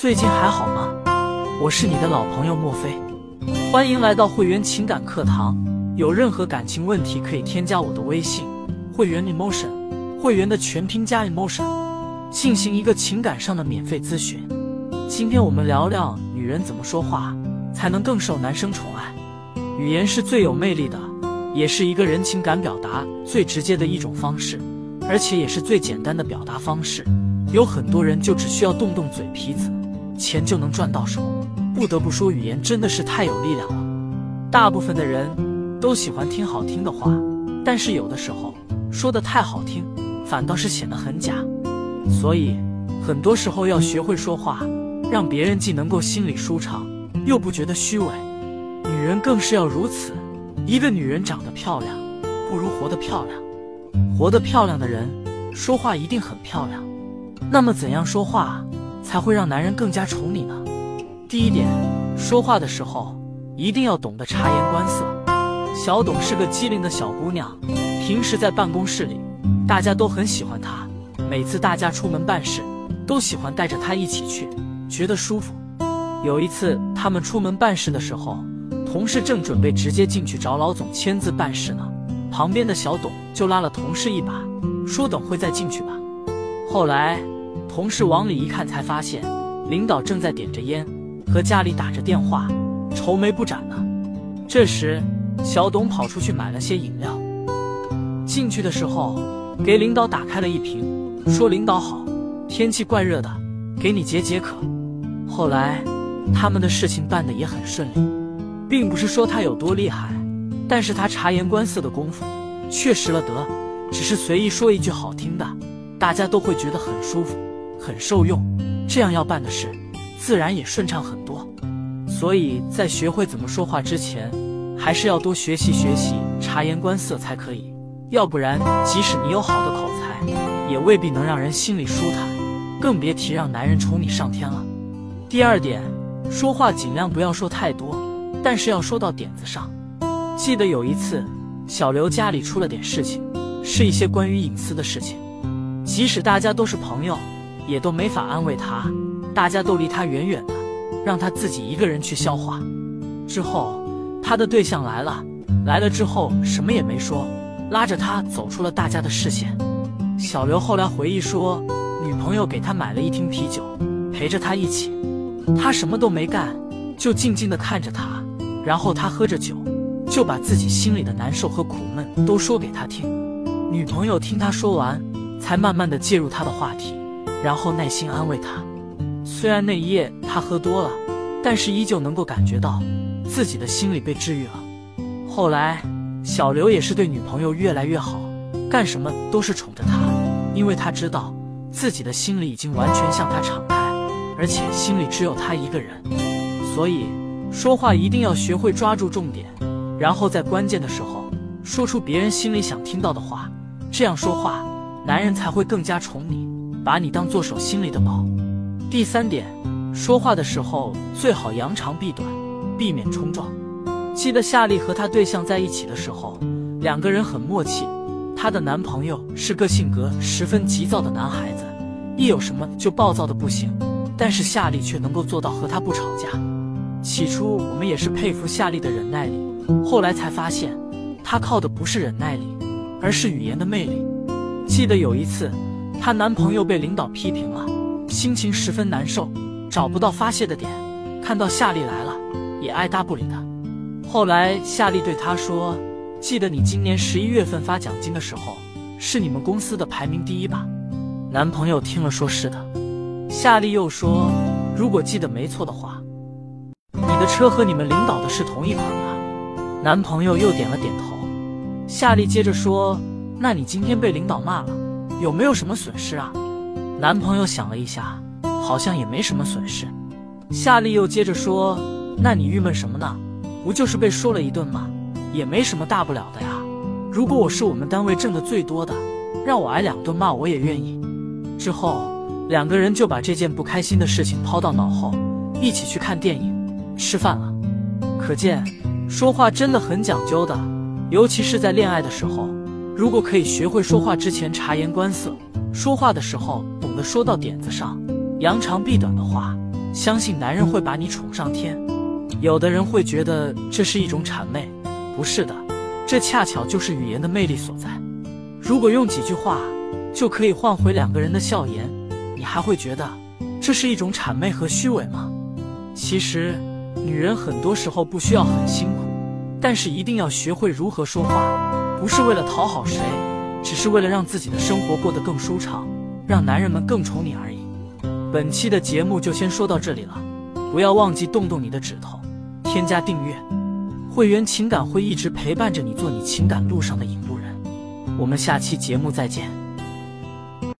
最近还好吗？我是你的老朋友莫非，欢迎来到会员情感课堂。有任何感情问题可以添加我的微信，会员 emotion，会员的全拼加 emotion，进行一个情感上的免费咨询。今天我们聊聊女人怎么说话才能更受男生宠爱。语言是最有魅力的，也是一个人情感表达最直接的一种方式，而且也是最简单的表达方式。有很多人就只需要动动嘴皮子。钱就能赚到手，不得不说，语言真的是太有力量了。大部分的人都喜欢听好听的话，但是有的时候说的太好听，反倒是显得很假。所以，很多时候要学会说话，让别人既能够心里舒畅，又不觉得虚伪。女人更是要如此。一个女人长得漂亮，不如活得漂亮。活得漂亮的人，说话一定很漂亮。那么，怎样说话？才会让男人更加宠你呢。第一点，说话的时候一定要懂得察言观色。小董是个机灵的小姑娘，平时在办公室里，大家都很喜欢她。每次大家出门办事，都喜欢带着她一起去，觉得舒服。有一次，他们出门办事的时候，同事正准备直接进去找老总签字办事呢，旁边的小董就拉了同事一把，说：“等会再进去吧。”后来。同事往里一看，才发现领导正在点着烟，和家里打着电话，愁眉不展呢。这时，小董跑出去买了些饮料，进去的时候给领导打开了一瓶，说：“领导好，天气怪热的，给你解解渴。”后来，他们的事情办得也很顺利，并不是说他有多厉害，但是他察言观色的功夫确实了得，只是随意说一句好听的，大家都会觉得很舒服。很受用，这样要办的事自然也顺畅很多。所以在学会怎么说话之前，还是要多学习学习，察言观色才可以。要不然，即使你有好的口才，也未必能让人心里舒坦，更别提让男人宠你上天了。第二点，说话尽量不要说太多，但是要说到点子上。记得有一次，小刘家里出了点事情，是一些关于隐私的事情，即使大家都是朋友。也都没法安慰他，大家都离他远远的，让他自己一个人去消化。之后，他的对象来了，来了之后什么也没说，拉着他走出了大家的视线。小刘后来回忆说，女朋友给他买了一听啤酒，陪着他一起，他什么都没干，就静静的看着他，然后他喝着酒，就把自己心里的难受和苦闷都说给他听。女朋友听他说完，才慢慢的介入他的话题。然后耐心安慰他，虽然那一夜他喝多了，但是依旧能够感觉到自己的心里被治愈了。后来，小刘也是对女朋友越来越好，干什么都是宠着她，因为他知道自己的心里已经完全向她敞开，而且心里只有她一个人。所以，说话一定要学会抓住重点，然后在关键的时候说出别人心里想听到的话，这样说话，男人才会更加宠你。把你当做手心里的宝。第三点，说话的时候最好扬长避短，避免冲撞。记得夏丽和她对象在一起的时候，两个人很默契。她的男朋友是个性格十分急躁的男孩子，一有什么就暴躁的不行。但是夏丽却能够做到和他不吵架。起初我们也是佩服夏丽的忍耐力，后来才发现，她靠的不是忍耐力，而是语言的魅力。记得有一次。她男朋友被领导批评了，心情十分难受，找不到发泄的点。看到夏丽来了，也爱搭不理的。后来夏丽对他说：“记得你今年十一月份发奖金的时候，是你们公司的排名第一吧？”男朋友听了说是的。夏丽又说：“如果记得没错的话，你的车和你们领导的是同一款吧？”男朋友又点了点头。夏丽接着说：“那你今天被领导骂了？”有没有什么损失啊？男朋友想了一下，好像也没什么损失。夏丽又接着说：“那你郁闷什么呢？不就是被说了一顿吗？也没什么大不了的呀。如果我是我们单位挣的最多的，让我挨两顿骂我也愿意。”之后，两个人就把这件不开心的事情抛到脑后，一起去看电影、吃饭了。可见，说话真的很讲究的，尤其是在恋爱的时候。如果可以学会说话之前察言观色，说话的时候懂得说到点子上，扬长避短的话，相信男人会把你宠上天。有的人会觉得这是一种谄媚，不是的，这恰巧就是语言的魅力所在。如果用几句话就可以换回两个人的笑颜，你还会觉得这是一种谄媚和虚伪吗？其实，女人很多时候不需要很辛苦，但是一定要学会如何说话，不是为了讨好谁，只是为了让自己的生活过得更舒畅，让男人们更宠你而已。本期的节目就先说到这里了，不要忘记动动你的指头，添加订阅。会员情感会一直陪伴着你，做你情感路上的引路人。我们下期节目再见。